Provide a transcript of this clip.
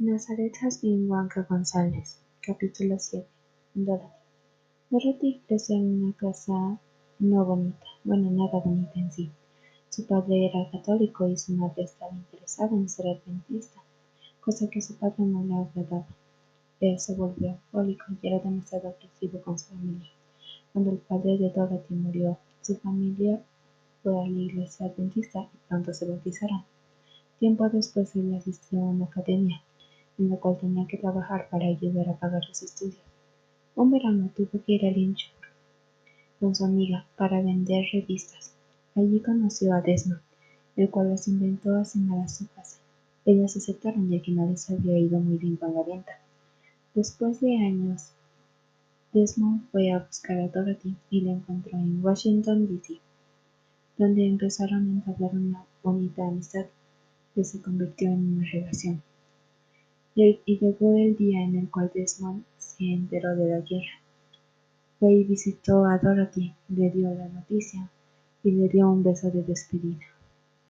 Nazaret been Blanca González, capítulo 7. Dorothy. Dorothy creció en una casa no bonita, bueno, nada bonita en sí. Su padre era católico y su madre estaba interesada en ser adventista, cosa que su padre no le agradaba. Él se volvió alcohólico y era demasiado agresivo con su familia. Cuando el padre de Dorothy murió, su familia fue a la iglesia adventista y pronto se bautizaron. Tiempo después él asistió a una academia en la cual tenía que trabajar para ayudar a pagar los estudios. Un verano tuvo que ir a Lynchburg con su amiga para vender revistas. Allí conoció a Desmond, el cual las inventó a cenar a su casa. Ellas aceptaron ya que no les había ido muy bien con la venta. Después de años, Desmond fue a buscar a Dorothy y la encontró en Washington, D.C., donde empezaron a entablar una bonita amistad que se convirtió en una relación. Y llegó el día en el cual Desmond se enteró de la guerra. Fue y visitó a Dorothy, le dio la noticia y le dio un beso de despedida.